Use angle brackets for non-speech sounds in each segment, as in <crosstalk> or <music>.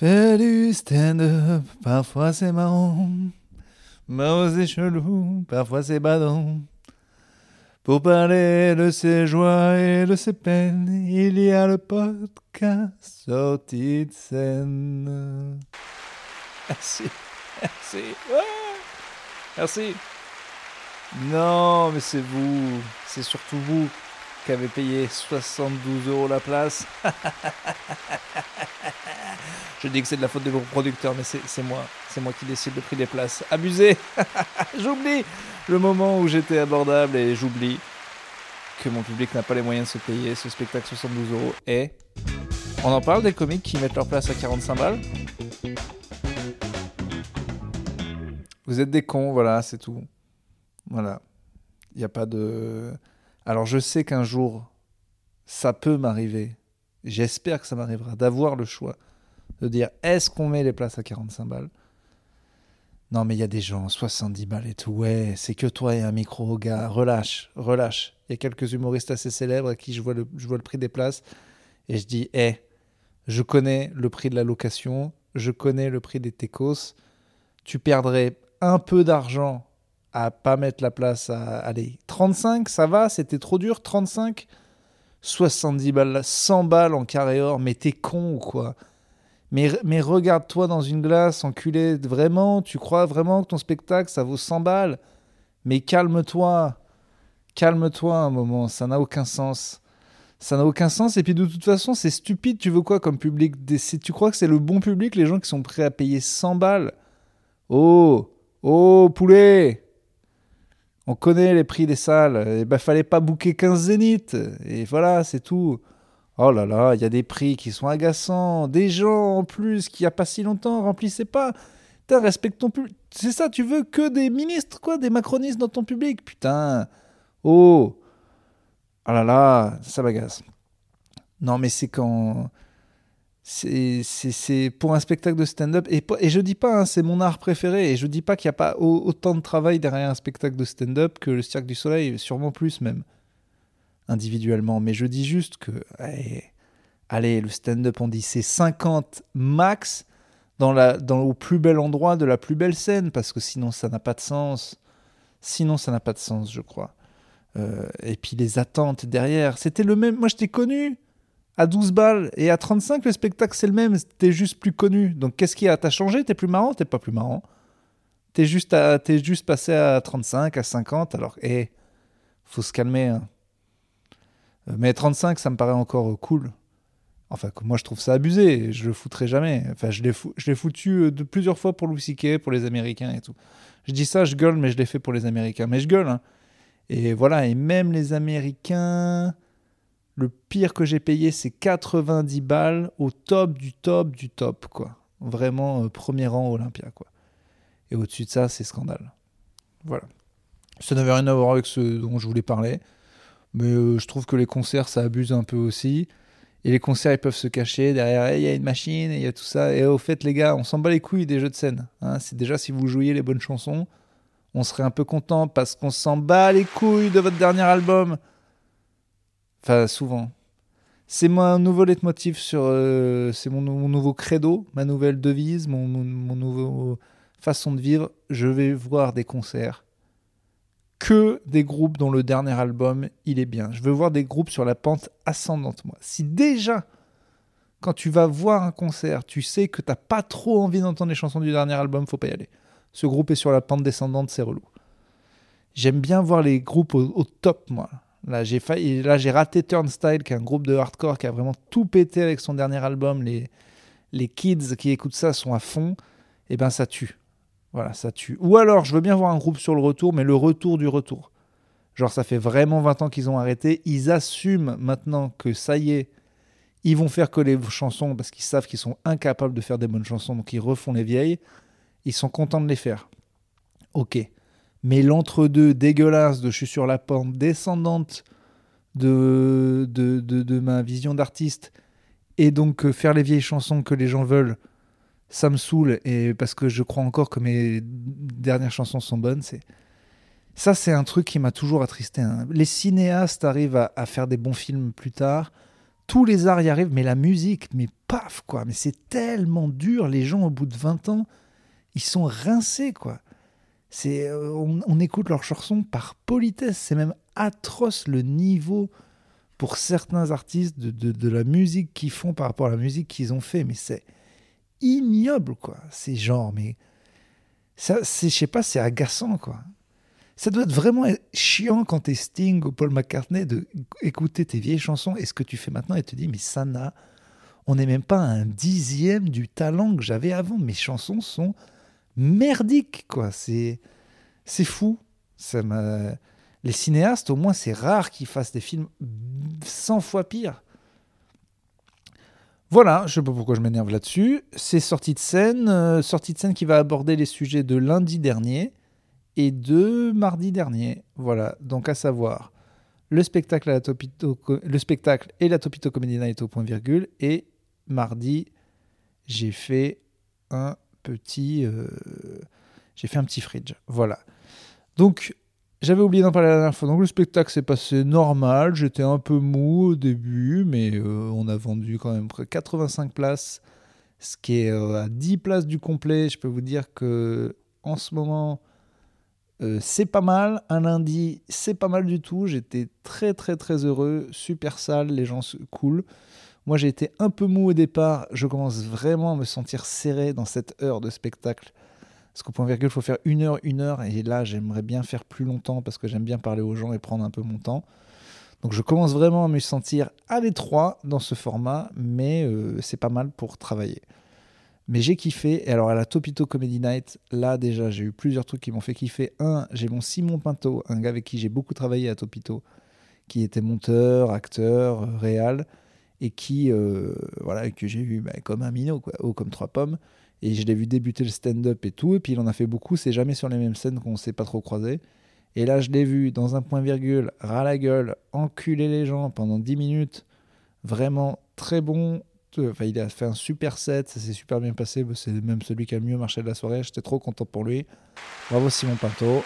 Faire du stand-up, parfois c'est marrant. Marrant c'est chelou, parfois c'est badant. Pour parler de ses joies et de ses peines, il y a le podcast sortie de scène. Merci, merci, Ouais. merci. Non, mais c'est vous, c'est surtout vous qui avez payé 72 euros la place. Je dis que c'est de la faute de vos producteurs, mais c'est moi. C'est moi qui décide le prix des places. Abusé <laughs> J'oublie le moment où j'étais abordable et j'oublie que mon public n'a pas les moyens de se payer ce spectacle 72 euros. Et on en parle des comiques qui mettent leur place à 45 balles? Vous êtes des cons, voilà, c'est tout. Voilà. Il n'y a pas de... Alors je sais qu'un jour, ça peut m'arriver. J'espère que ça m'arrivera d'avoir le choix de dire est-ce qu'on met les places à 45 balles? Non, mais il y a des gens, 70 balles et tout. Ouais, c'est que toi et un micro, gars. Relâche, relâche. Il y a quelques humoristes assez célèbres à qui je vois le, prix des places et je dis hé, je connais le prix de la location, je connais le prix des techos. Tu perdrais un peu d'argent à pas mettre la place à aller 35 ça va c'était trop dur 35 70 balles 100 balles en carré or mais t'es con ou quoi? Mais, mais regarde-toi dans une glace enculé vraiment tu crois vraiment que ton spectacle ça vaut 100 balles? Mais calme-toi calme-toi un moment ça n'a aucun sens. Ça n'a aucun sens et puis de toute façon c'est stupide tu veux quoi comme public? Tu crois que c'est le bon public les gens qui sont prêts à payer 100 balles? Oh oh poulet on connaît les prix des salles. Et eh ben, fallait pas bouquer 15 zéniths. Et voilà, c'est tout. Oh là là, il y a des prix qui sont agaçants. Des gens, en plus, qui, il a pas si longtemps, remplissaient pas. Putain, respecte ton public. C'est ça, tu veux que des ministres, quoi, des macronistes dans ton public? Putain. Oh. Oh là là, ça m'agace. Non, mais c'est quand c'est pour un spectacle de stand-up. Et, et je dis pas, hein, c'est mon art préféré. Et je dis pas qu'il n'y a pas autant de travail derrière un spectacle de stand-up que le Cirque du Soleil, sûrement plus même, individuellement. Mais je dis juste que, allez, le stand-up, on dit c'est 50 max dans la, dans, au plus bel endroit de la plus belle scène, parce que sinon ça n'a pas de sens. Sinon ça n'a pas de sens, je crois. Euh, et puis les attentes derrière. C'était le même. Moi, je t'ai connu à 12 balles et à 35, le spectacle c'est le même, t'es juste plus connu. Donc qu'est-ce qui a T'as changé? T'es plus marrant? T'es pas plus marrant T'es juste, juste passé à 35, à 50, alors, hé, faut se calmer. Hein. Euh, mais 35, ça me paraît encore cool. Enfin, moi je trouve ça abusé, je le foutrai jamais. Enfin, je l'ai, foutu euh, de plusieurs fois pour Louis pour les Américains et tout. Je dis ça, je gueule, mais je l'ai fait pour les Américains. Mais je gueule, hein. Et voilà, et même les Américains, le pire que j'ai payé, c'est 90 balles au top du top du top, quoi. Vraiment euh, premier rang Olympia, quoi. Et au-dessus de ça, c'est scandale. Voilà. Ça n'avait rien à voir avec ce dont je voulais parler. Mais euh, je trouve que les concerts, ça abuse un peu aussi. Et les concerts, ils peuvent se cacher derrière, il y a une machine, il y a tout ça. Et au fait, les gars, on s'en bat les couilles des jeux de scène. Hein. C'est déjà si vous jouiez les bonnes chansons, on serait un peu content parce qu'on s'en bat les couilles de votre dernier album. Enfin, souvent. C'est mon nouveau leitmotiv sur. Euh, c'est mon, nouveau credo, ma nouvelle devise, mon, mon, nouveau façon de vivre. Je vais voir des concerts que des groupes dont le dernier album il est bien. Je veux voir des groupes sur la pente ascendante. Moi, si déjà quand tu vas voir un concert, tu sais que t'as pas trop envie d'entendre les chansons du dernier album, faut pas y aller. Ce groupe est sur la pente descendante, c'est relou. J'aime bien voir les groupes au top, moi. Là, j'ai failli, raté Turnstile, qui est un groupe de hardcore qui a vraiment tout pété avec son dernier album. Les, les kids qui écoutent ça sont à fond. Et eh ben, ça tue. Voilà, ça tue. Ou alors, je veux bien voir un groupe sur le retour, mais le retour du retour. Genre, ça fait vraiment 20 ans qu'ils ont arrêté. Ils assument maintenant que ça y est, ils vont faire que les chansons parce qu'ils savent qu'ils sont incapables de faire des bonnes chansons, donc ils refont les vieilles. Ils sont contents de les faire. Ok. Mais l'entre-deux dégueulasse de je suis sur la pente descendante de, de, de, ma vision d'artiste et donc euh, faire les vieilles chansons que les gens veulent, ça me saoule et parce que je crois encore que mes dernières chansons sont bonnes. C'est ça, c'est un truc qui m'a toujours attristé. Hein. Les cinéastes arrivent à, à, faire des bons films plus tard. tous les arts y arrivent, mais la musique, mais paf, quoi. Mais c'est tellement dur. Les gens, au bout de 20 ans, ils sont rincés, quoi. C'est, euh, on, écoute leurs chansons par politesse. C'est même atroce le niveau pour certains artistes de, de, la musique qu'ils font par rapport à la musique qu'ils ont fait. Mais c'est ignoble, quoi. C'est genre, mais ça, c'est, je sais pas, c'est agaçant, quoi. Ça doit être vraiment chiant quand t'es Sting ou Paul McCartney de écouter tes vieilles chansons et ce que tu fais maintenant et te dis mais ça n'a, on n'est même pas un dixième du talent que j'avais avant. Mes chansons sont merdiques quoi. C'est c'est fou. Ça Les cinéastes au moins c'est rare qu'ils fassent des films 100 fois pires. Voilà, je sais pas pourquoi je m'énerve là-dessus. C'est sortie de scène, euh, sortie de scène qui va aborder les sujets de lundi dernier et de mardi dernier. Voilà, donc à savoir le spectacle, à la Topito, le spectacle et la Topito Comedy Night au point virgule. Et mardi, j'ai fait un petit, euh, j'ai fait un petit fridge. Voilà. Donc j'avais oublié d'en parler la dernière fois. Donc le spectacle s'est passé normal. J'étais un peu mou au début, mais euh, on a vendu quand même près 85 places, ce qui est euh, à 10 places du complet. Je peux vous dire que en ce moment, c'est pas mal. Un lundi, c'est pas mal du tout. J'étais très très très heureux. Super sale, les gens cool. Moi, j'ai été un peu mou au départ. Je commence vraiment à me sentir serré dans cette heure de spectacle. Parce qu'au point virgule, il faut faire une heure, une heure. Et là, j'aimerais bien faire plus longtemps parce que j'aime bien parler aux gens et prendre un peu mon temps. Donc, je commence vraiment à me sentir à l'étroit dans ce format, mais euh, c'est pas mal pour travailler. Mais j'ai kiffé. Et alors, à la Topito Comedy Night, là, déjà, j'ai eu plusieurs trucs qui m'ont fait kiffer. Un, j'ai mon Simon Pinto, un gars avec qui j'ai beaucoup travaillé à Topito, qui était monteur, acteur, euh, réal, et qui, euh, voilà, que j'ai vu bah, comme un minot, ou comme trois pommes. Et je l'ai vu débuter le stand-up et tout. Et puis, il en a fait beaucoup. C'est jamais sur les mêmes scènes qu'on s'est pas trop croisé. Et là, je l'ai vu dans un point virgule, ras la gueule, enculer les gens pendant 10 minutes. Vraiment très bon, il a fait un super set, ça s'est super bien passé. C'est même celui qui a le mieux marché de la soirée. J'étais trop content pour lui. Bravo Simon Pinto.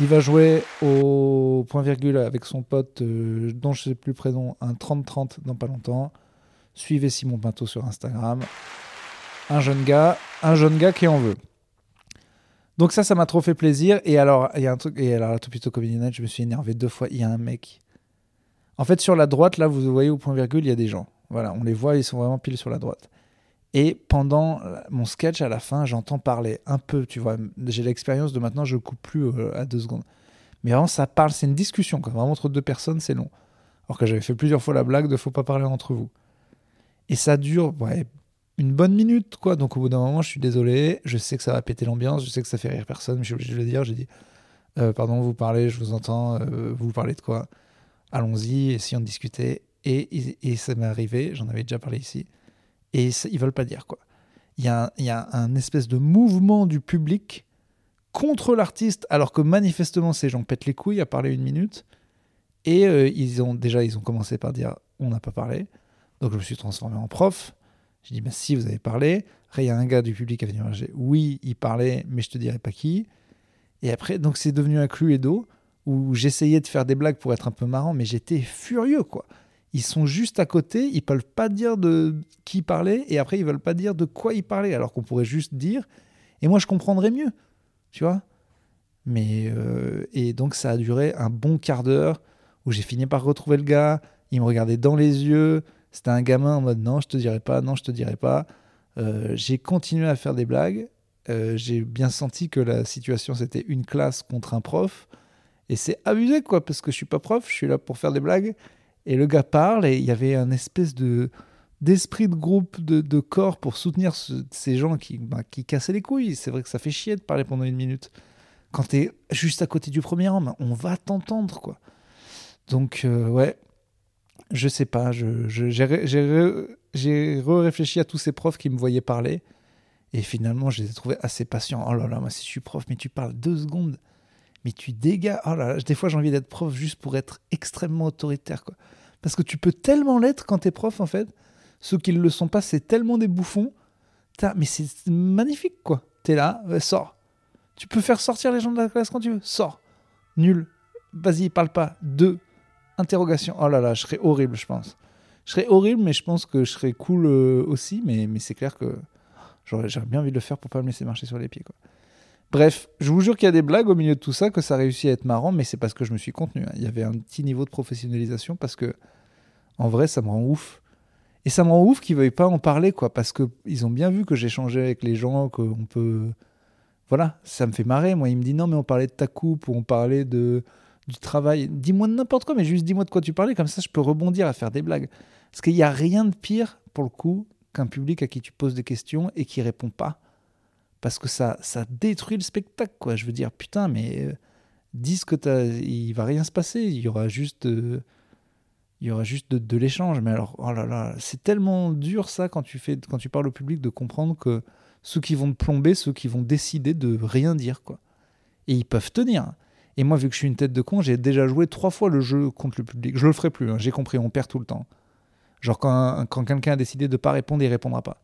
Il va jouer au point virgule avec son pote, euh, dont je ne sais plus le prénom, un 30-30 dans pas longtemps. Suivez Simon Pinto sur Instagram. Un jeune gars, un jeune gars qui en veut. Donc ça, ça m'a trop fait plaisir. Et alors, il y a un truc, et alors, tout plutôt Comedy je me suis énervé deux fois. Il y a un mec. En fait, sur la droite, là, vous voyez au point virgule, il y a des gens. Voilà, on les voit, ils sont vraiment pile sur la droite. Et pendant mon sketch, à la fin, j'entends parler un peu, tu vois. J'ai l'expérience de maintenant, je coupe plus euh, à deux secondes. Mais vraiment, ça parle, c'est une discussion, quand vraiment entre deux personnes, c'est long. Alors que j'avais fait plusieurs fois la blague de faut pas parler entre vous. Et ça dure, ouais, une bonne minute, quoi. Donc au bout d'un moment, je suis désolé, je sais que ça va péter l'ambiance, je sais que ça fait rire personne, mais je suis obligé de le dire. J'ai dit, euh, pardon, vous parlez, je vous entends, euh, vous parlez de quoi? Allons-y, essayons de discuter. Et, ça m'est arrivé, j'en avais déjà parlé ici, et ils veulent pas dire quoi. Il y, a, y a un espèce de mouvement du public contre l'artiste, alors que manifestement ces gens pètent les couilles à parler une minute. Et euh, ils ont déjà ils ont commencé par dire on n'a pas parlé. Donc je me suis transformé en prof. J'ai dit bah, si vous avez parlé. Après il y a un gars du public qui a dit oui il parlait mais je te dirai pas qui. Et après donc c'est devenu un cluedo où j'essayais de faire des blagues pour être un peu marrant mais j'étais furieux quoi ils sont juste à côté, ils peuvent pas dire de qui parlait et après ils veulent pas dire de quoi ils parlaient alors qu'on pourrait juste dire et moi je comprendrais mieux, tu vois? Mais euh, et donc ça a duré un bon quart d'heure où j'ai fini par retrouver le gars, il me regardait dans les yeux, c'était un gamin en mode non je te dirai pas, non je te dirai pas. Euh, j'ai continué à faire des blagues, euh, j'ai bien senti que la situation c'était une classe contre un prof et c'est abusé quoi parce que je suis pas prof, je suis là pour faire des blagues et le gars parle et il y avait un espèce de d'esprit de groupe, de, corps pour soutenir ces gens qui, bah, qui cassaient les couilles. C'est vrai que ça fait chier de parler pendant une minute. Quand tu es juste à côté du premier homme, on va t'entendre, quoi. Donc, euh, ouais, je sais pas. J'ai re-réfléchi à tous ces profs qui me voyaient parler. Et finalement, je les ai trouvés assez patients. Oh là là, moi, si je suis prof, mais tu parles deux secondes mais tu dégages. Oh là là, des fois j'ai envie d'être prof juste pour être extrêmement autoritaire, quoi. Parce que tu peux tellement l'être quand t'es prof, en fait. Ceux qui ne le sont pas, c'est tellement des bouffons. Mais c'est magnifique, quoi. T'es là, sors. Tu peux faire sortir les gens de la classe quand tu veux. Sors. Nul. Vas-y, parle pas. Deux. Interrogation. Oh là là, je serais horrible, je pense. Je serais horrible, mais je pense que je serais cool euh, aussi. Mais, mais c'est clair que j'aurais bien envie de le faire pour pas me laisser marcher sur les pieds. Quoi. Bref, je vous jure qu'il y a des blagues au milieu de tout ça, que ça réussit à être marrant, mais c'est parce que je me suis contenu. hein. Il y avait un petit niveau de professionnalisation parce que, en vrai, ça me rend ouf. Et ça me rend ouf qu'ils veuillent pas en parler, quoi, parce que ils ont bien vu que j'échangeais avec les gens, qu'on peut. Voilà, ça me fait marrer. Moi, il me dit non, mais on parlait de ta coupe ou on parlait de du travail. Dis-moi de n'importe quoi, mais juste dis-moi de quoi tu parlais, comme ça je peux rebondir à faire des blagues. Parce qu'il n'y a rien de pire, pour le coup, qu'un public à qui tu poses des questions et qui répond pas. Parce que ça, détruit le spectacle, quoi. Je veux dire, putain, mais euh, dis que t'as. Il va rien se passer. Il y aura juste. euh, il y aura juste de, l'échange. Mais alors, oh là là, c'est tellement dur ça quand tu, fais, quand tu parles au public de comprendre que ceux qui vont te plomber, ceux qui vont décider de rien dire, quoi. Et ils peuvent tenir. Et moi, vu que je suis une tête de con, j'ai déjà joué trois fois le jeu contre le public. Je le ferai plus, hein, j'ai compris, on perd tout le temps. Genre quand, quand quelqu'un a décidé de pas répondre, il répondra pas.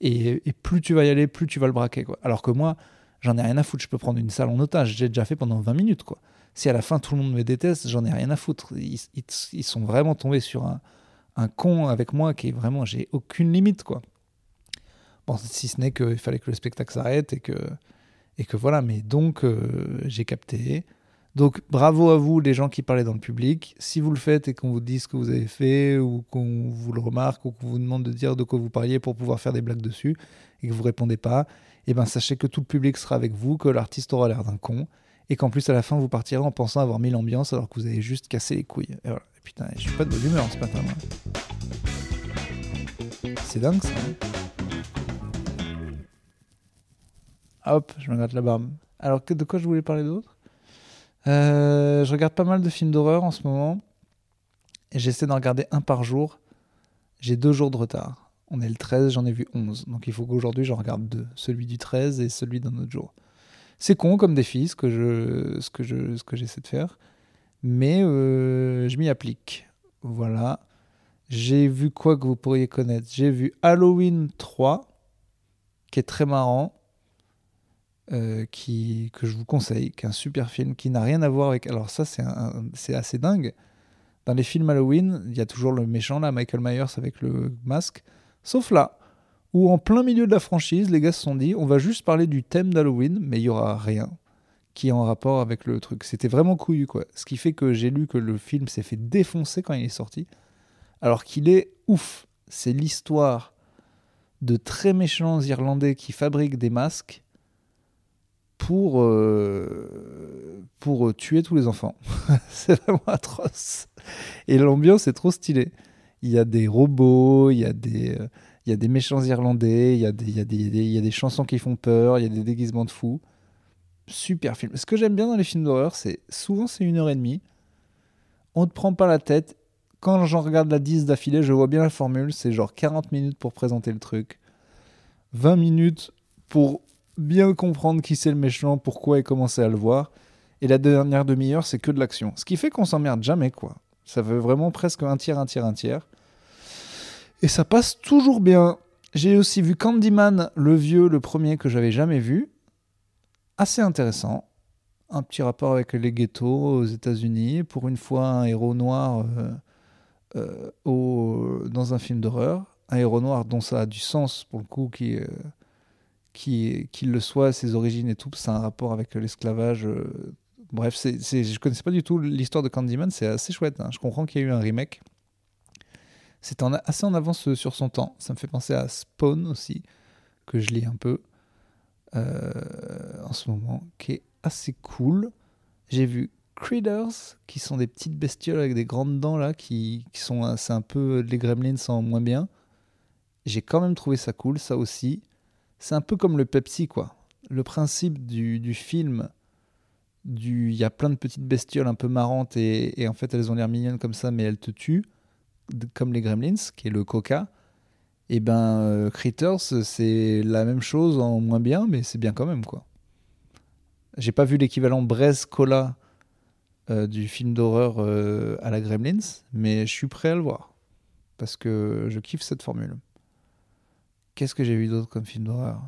Et, plus tu vas y aller, plus tu vas le braquer. Alors que moi, j'en ai rien à foutre. Je peux prendre une salle en otage. J'ai déjà fait pendant 20 minutes. Si à la fin tout le monde me déteste, j'en ai rien à foutre. Ils, sont vraiment tombés sur un, con avec moi qui est vraiment, j'ai aucune limite. Bon, si ce n'est qu'il fallait que le spectacle s'arrête et que, et que voilà. Mais donc, euh, j'ai capté. Donc, bravo à vous, les gens qui parlaient dans le public. Si vous le faites et qu'on vous dit ce que vous avez fait, ou qu'on vous le remarque, ou qu'on vous demande de dire de quoi vous parliez pour pouvoir faire des blagues dessus, et que vous répondez pas, eh ben, sachez que tout le public sera avec vous, que l'artiste aura l'air d'un con, et qu'en plus, à la fin, vous partirez en pensant avoir mis l'ambiance alors que vous avez juste cassé les couilles. Et voilà. Et putain, je suis pas de bonne humeur ce matin, moi. C'est dingue, ça. hein. Hop, je me gratte la barbe. Alors, de quoi je voulais parler d'autre? Euh, Je regarde pas mal de films d'horreur en ce moment. Et j'essaie d'en regarder un par jour. J'ai deux jours de retard. On est le 13, j'en ai vu 11. Donc il faut qu'aujourd'hui j'en regarde deux. Celui du 13 et celui d'un autre jour. C'est con comme défi ce que je, ce que je, ce que j'essaie de faire. Mais euh, je m'y applique. Voilà. J'ai vu quoi que vous pourriez connaître J'ai vu Halloween 3, qui est très marrant. Euh, qui, que je vous conseille, qui est un super film, qui n'a rien à voir avec... Alors ça, c'est assez dingue. Dans les films Halloween, il y a toujours le méchant, là, Michael Myers avec le masque. Sauf là, où en plein milieu de la franchise, les gars se sont dit, on va juste parler du thème d'Halloween, mais il y aura rien qui est en rapport avec le truc. C'était vraiment couillu, quoi. Ce qui fait que j'ai lu que le film s'est fait défoncer quand il est sorti, alors qu'il est ouf. C'est l'histoire de très méchants Irlandais qui fabriquent des masques pour, euh, pour euh, tuer tous les enfants. <laughs> c'est vraiment atroce. Et l'ambiance est trop stylée. Il y a des robots, il y a des, euh, il y a des méchants Irlandais, il y, a des, il, y a des, il y a des chansons qui font peur, il y a des déguisements de fous. Super film. Ce que j'aime bien dans les films d'horreur, c'est souvent c'est une heure et demie. On te prend pas la tête. Quand j'en regarde la 10 d'affilée, je vois bien la formule. C'est genre 40 minutes pour présenter le truc. 20 minutes pour bien comprendre qui c'est le méchant, pourquoi et commencer à le voir. Et la dernière demi-heure, c'est que de l'action. Ce qui fait qu'on s'emmerde jamais, quoi. Ça fait vraiment presque un tiers, un tiers, un tiers. Et ça passe toujours bien. J'ai aussi vu Candyman, le vieux, le premier que j'avais jamais vu. Assez intéressant. Un petit rapport avec les ghettos aux États-Unis. Pour une fois, un héros noir euh, euh, au- dans un film d'horreur. Un héros noir dont ça a du sens, pour le coup, qui, euh, qui, qu'il le soit, ses origines et tout. C'est un rapport avec l'esclavage. euh, Bref, c'est, c'est, je connaissais pas du tout l'histoire de Candyman, c'est assez chouette. hein. Je comprends qu'il y a eu un remake. C'est assez en avance sur son temps. Ça me fait penser à Spawn aussi, que je lis un peu euh, en ce moment, qui est assez cool. J'ai vu Critters, qui sont des petites bestioles avec des grandes dents là, qui, sont un peu les Gremlins en moins bien. J'ai quand même trouvé ça cool, ça aussi. C'est un peu comme le Pepsi, quoi. Le principe du, film du il y a plein de petites bestioles un peu marrantes et, en fait elles ont l'air mignonnes comme ça mais elles te tuent comme les Gremlins qui est le Coca. Et ben euh, Critters c'est la même chose en moins bien mais c'est bien quand même quoi. J'ai pas vu l'équivalent Braise Cola euh, du film d'horreur euh, à la Gremlins mais je suis prêt à le voir parce que je kiffe cette formule qu'est-ce que j'ai vu d'autre comme film d'horreur?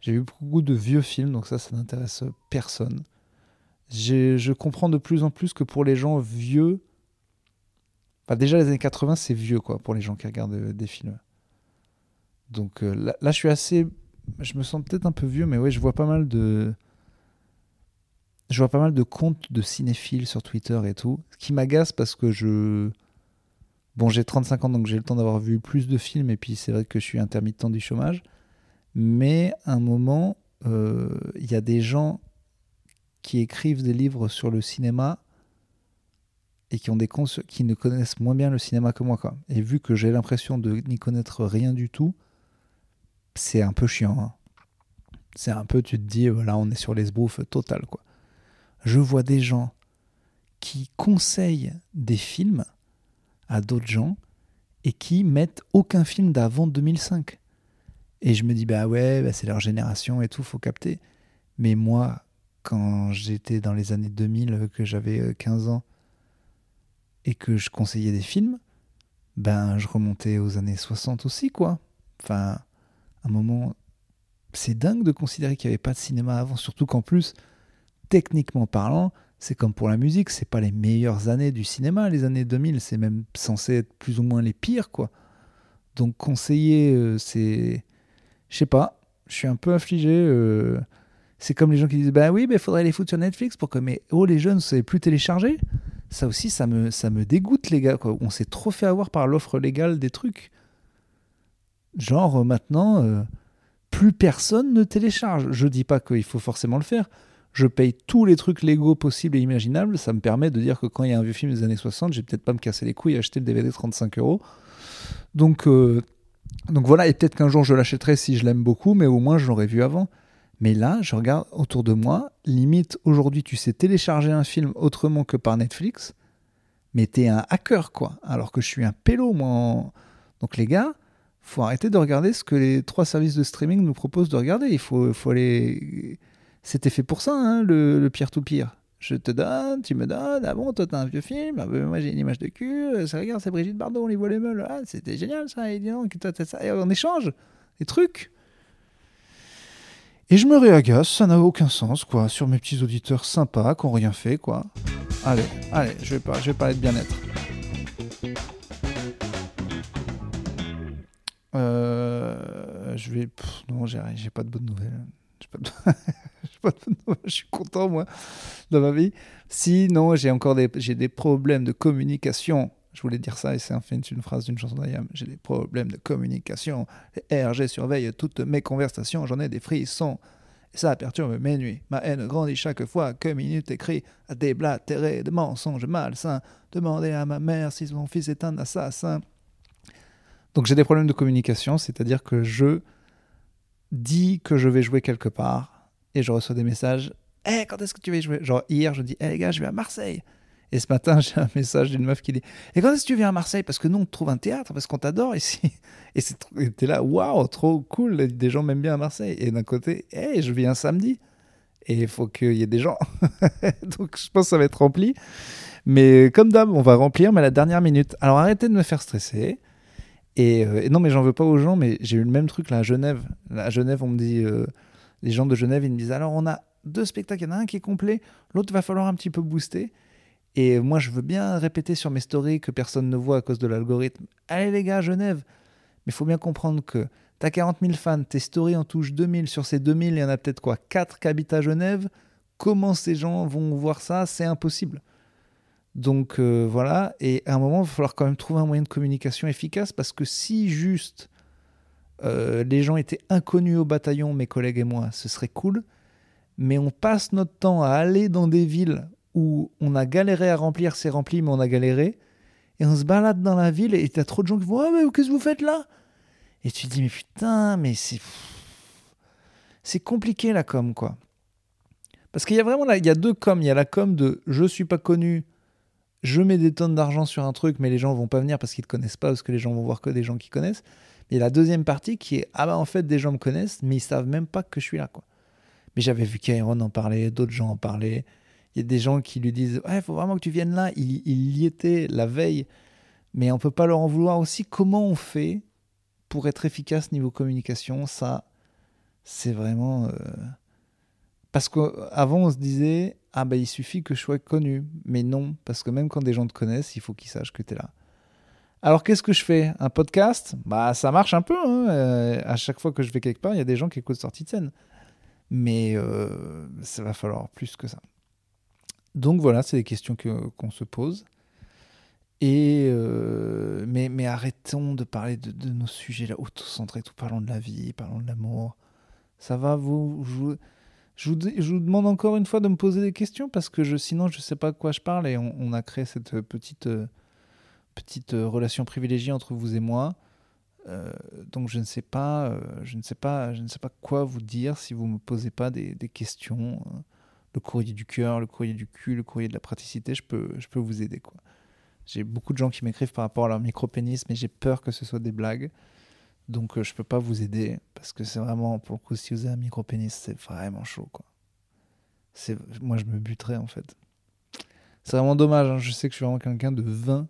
J'ai vu beaucoup de vieux films donc ça ça n'intéresse personne je comprends de plus en plus que pour les gens vieux, déjà, les années 80, c'est vieux, quoi, pour les gens qui regardent euh, des films. Donc euh, là, là, je suis assez. Je me sens peut-être un peu vieux, mais ouais, je vois pas mal de. Je vois pas mal de comptes de cinéphiles sur Twitter et tout, ce qui m'agace parce que je. Bon, j'ai 35 ans, donc j'ai le temps d'avoir vu plus de films, et puis c'est vrai que je suis intermittent du chômage. Mais à un moment, euh, il y a des gens qui écrivent des livres sur le cinéma et qui, ont des cons qui ne connaissent moins bien le cinéma que moi. Quoi. Et vu que j'ai l'impression de n'y connaître rien du tout, c'est un peu chiant. Hein. C'est un peu, tu te dis, voilà, on est sur les sbroufs total. Quoi. Je vois des gens qui conseillent des films à d'autres gens et qui mettent aucun film d'avant 2005. Et je me dis, bah ouais, bah c'est leur génération et tout, faut capter. Mais moi, quand j'étais dans les années 2000, que j'avais 15 euh, ans, et que je conseillais des films, ben je remontais aux années 60 aussi, quoi. Enfin, un moment, c'est dingue de considérer qu'il n'y avait pas de cinéma avant, surtout qu'en plus, techniquement parlant, c'est comme pour la musique, c'est pas les meilleures années du cinéma, les années 2000, c'est même censé être plus ou moins les pires, quoi. Donc conseiller, euh, c'est, je sais pas, je suis un peu affligé. Euh, c'est comme les gens qui disent, bah oui, il faudrait les foutre sur Netflix pour que, mais oh les jeunes, vous savez plus télécharger ça aussi, ça me, dégoûte, les gars. On s'est trop fait avoir par l'offre légale des trucs. Genre, euh, maintenant, plus personne ne télécharge. Je dis pas qu'il faut forcément le faire. Je paye tous les trucs légaux possibles et imaginables. Ça me permet de dire que quand il y a un vieux film des années 60, j'ai peut-être pas me casser les couilles et acheter le DVD 35 euros. Donc, euh, donc voilà, et peut-être qu'un jour je l'achèterai si je l'aime beaucoup, mais au moins je l'aurais vu avant. Mais là, je regarde autour de moi, limite aujourd'hui, tu sais télécharger un film autrement que par Netflix, mais t'es un hacker, quoi. Alors que je suis un pélo, moi. Donc les gars, faut arrêter de regarder ce que les trois services de streaming nous proposent de regarder. Il faut, faut aller. C'était fait pour ça, hein, le, le peer-to-peer. Je te donne, tu me donnes. Ah bon, toi t'as un vieux film. Ah ben, moi j'ai une image de cul. Ça regarde, c'est Brigitte Bardot, on les voit les meules. Ah, c'était génial ça. Et dis toi t'as ça. Et on échange des trucs. Et je me réagace, ça n'a aucun sens, quoi, sur mes petits auditeurs sympas qui n'ont rien fait, quoi. Allez, allez, je vais, parler de bien-être. Euh, je vais. non, j'ai, pas de bonnes nouvelles. Pas, de... <laughs> Je suis content, moi, dans ma vie. Si, non, j'ai encore des, j'ai des problèmes de communication. Je voulais dire ça et c'est une phrase d'une chanson d'Ayam. J'ai des problèmes de communication. RG surveille toutes mes conversations. J'en ai des frissons. Et ça perturbe mes nuits. Ma haine grandit chaque fois que minute écrit à déblatérer de mensonges malsains. Demander à ma mère si son fils est un assassin. Donc j'ai des problèmes de communication, c'est-à-dire que je dis que je vais jouer quelque part et je reçois des messages. Hé, quand est-ce que tu vas jouer? Genre hier, je dis Hé les gars, je vais à Marseille. Et ce matin, <laughs> j'ai un message d'une meuf qui dit Et quand est-ce que tu viens à Marseille? Parce que nous, on trouve un théâtre, parce qu'on t'adore ici. <laughs> Et t'es là, waouh, trop cool, des gens m'aiment bien à Marseille. Et d'un côté, hey, je viens samedi. Et il faut qu'il y ait des gens. <laughs> Donc je pense que ça va être rempli. Mais comme d'hab, on va remplir, mais à la dernière minute. Alors arrêtez de me faire stresser. Et, euh, non, mais j'en veux pas aux gens, mais j'ai eu le même truc là à Genève. à Genève, on me dit, euh, les gens de Genève, ils me disent alors on a deux spectacles, il y en a un qui est complet, l'autre va falloir un petit peu booster. Et moi, je veux bien répéter sur mes stories que personne ne voit à cause de l'algorithme. Allez les gars, Genève Mais il faut bien comprendre que tu as 40 000 fans, tes stories en touchent 2000. Sur ces 2000, il y en a peut-être quoi 4 qui habitent à Genève. Comment ces gens vont voir ça? C'est impossible. Donc euh, voilà, et à un moment, il va falloir quand même trouver un moyen de communication efficace parce que si juste euh, les gens étaient inconnus au bataillon, mes collègues et moi, ce serait cool. Mais on passe notre temps à aller dans des villes où on a galéré à remplir, c'est rempli, mais on a galéré. Et on se balade dans la ville et t'as trop de gens qui vont Ah, mais qu'est-ce que vous faites là? Et tu te dis Mais putain, mais c'est. C'est compliqué la com, quoi. Parce qu'il y a vraiment là, il y a deux coms. Il y a la com de je suis pas connu, je mets des tonnes d'argent sur un truc, mais les gens vont pas venir parce qu'ils te connaissent pas, parce que les gens vont voir que des gens qui connaissent. Et la deuxième partie qui est ah bah en fait des gens me connaissent, mais ils savent même pas que je suis là, quoi. Mais j'avais vu Kairon en parler, d'autres gens en parlaient. Il y a des gens qui lui disent Ouais, il faut vraiment que tu viennes là. Il, y était la veille. Mais on peut pas leur en vouloir aussi. Comment on fait pour être efficace niveau communication? Ça, c'est vraiment. Euh, parce qu'avant, on se disait Ah, bah, il suffit que je sois connu. Mais non, parce que même quand des gens te connaissent, il faut qu'ils sachent que tu es là. Alors qu'est-ce que je fais? Un podcast? Bah ça marche un peu. Hein. Euh, à chaque fois que je vais quelque part, il y a des gens qui écoutent sortie de scène. Mais euh, ça va falloir plus que ça. Donc voilà, c'est des questions qu'on se pose. Et euh, mais, arrêtons de parler de, nos sujets là, auto-centrés, tout parlons de la vie, parlons de l'amour. Ça va vous je, vous je, vous demande encore une fois de me poser des questions parce que sinon je ne sais pas de quoi je parle et on a créé cette petite petite euh, relation privilégiée entre vous et moi. Euh, donc je ne sais pas, euh, je ne sais pas, je ne sais pas quoi vous dire si vous me posez pas des, questions. le courrier du cœur, le courrier du cul, le courrier de la praticité, je peux, je peux vous aider quoi. J'ai beaucoup de gens qui m'écrivent par rapport à leur micro-pénis, mais j'ai peur que ce soit des blagues. Donc je peux pas vous aider parce que c'est vraiment pour le coup si vous avez un micro-pénis, c'est vraiment chaud quoi. C'est moi je me buterais en fait. C'est vraiment dommage, hein. je sais que je suis vraiment quelqu'un de 20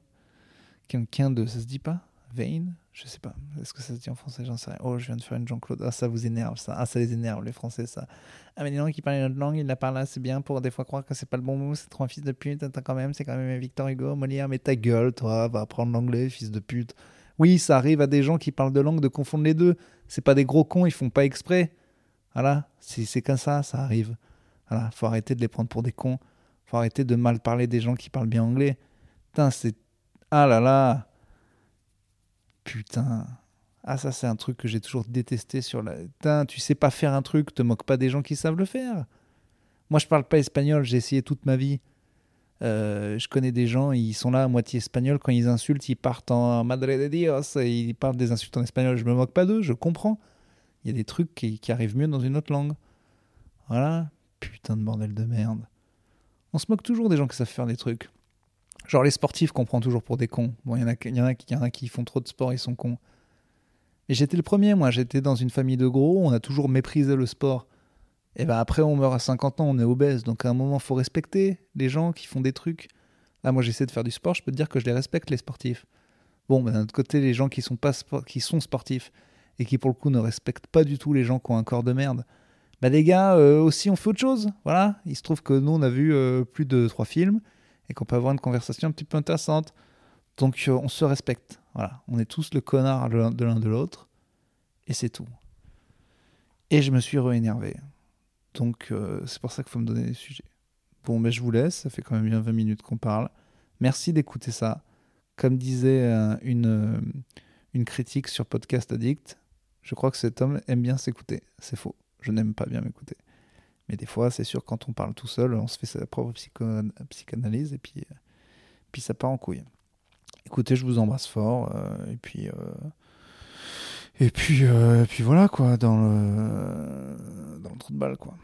quelqu'un de. Ça se dit pas? Vain Je sais pas. Est-ce que ça se dit en français? J'en sais rien. Oh, je viens de faire une Jean-Claude. Ah, ça vous énerve, ça. Ah, ça les énerve, les Français, ça. Ah, mais les gens qui parlent une autre langue, ils la parlent assez bien pour des fois croire que c'est pas le bon mot, c'est trop un fils de pute. Attends, quand même, c'est quand même Victor Hugo, Molière, mais ta gueule, toi, va apprendre l'anglais, fils de pute. Oui, ça arrive à des gens qui parlent de langue de confondre les deux. C'est pas des gros cons, ils font pas exprès. Voilà, c'est comme ça, ça arrive. Voilà, faut arrêter de les prendre pour des cons. Faut arrêter de mal parler des gens qui parlent bien anglais. Ah là là Putain. Ah, ça, c'est un truc que j'ai toujours détesté sur la. Putain, tu sais pas faire un truc, te moque pas des gens qui savent le faire. Moi, je parle pas espagnol, j'ai essayé toute ma vie. Euh, je connais des gens, ils sont là à moitié espagnol. Quand ils insultent, ils partent en Madre de Dios et ils parlent des insultes en espagnol. Je me moque pas d'eux, je comprends. Il y a des trucs qui arrivent mieux dans une autre langue. Voilà. Putain de bordel de merde. On se moque toujours des gens qui savent faire des trucs. Genre les sportifs qu'on prend toujours pour des cons. Bon, il y, en a, y, en a, qui font trop de sport, ils sont cons. Et j'étais le premier, moi. J'étais dans une famille de gros, on a toujours méprisé le sport. Et ben après, on meurt à 50 ans, on est obèse. Donc à un moment, faut respecter les gens qui font des trucs. Là, moi, j'essaie de faire du sport, je peux te dire que je les respecte, les sportifs. Bon, ben, d'un autre côté, les gens qui sont, pas qui sont sportifs et qui, pour le coup, ne respectent pas du tout les gens qui ont un corps de merde, bah les gars, euh, aussi, on fait autre chose. Voilà. Il se trouve que nous, on a vu euh, plus de trois films et qu'on peut avoir une conversation un petit peu intéressante. Donc euh, on se respecte. Voilà, on est tous le connard de l'un de l'autre et c'est tout. Et je me suis réénervé. Donc euh, c'est pour ça qu'il faut me donner des sujets. Bon, mais je vous laisse, ça fait quand même bien 20 minutes qu'on parle. Merci d'écouter ça. Comme disait euh, une, une critique sur Podcast Addict, je crois que cet homme aime bien s'écouter. C'est faux. Je n'aime pas bien m'écouter. Mais des fois, c'est sûr, quand on parle tout seul, on se fait sa propre psychanalyse et puis, euh, puis ça part en couille. Écoutez, je vous embrasse fort. Euh, et puis. Euh, et puis, puis voilà, quoi, dans le, dans le trou de balle, quoi.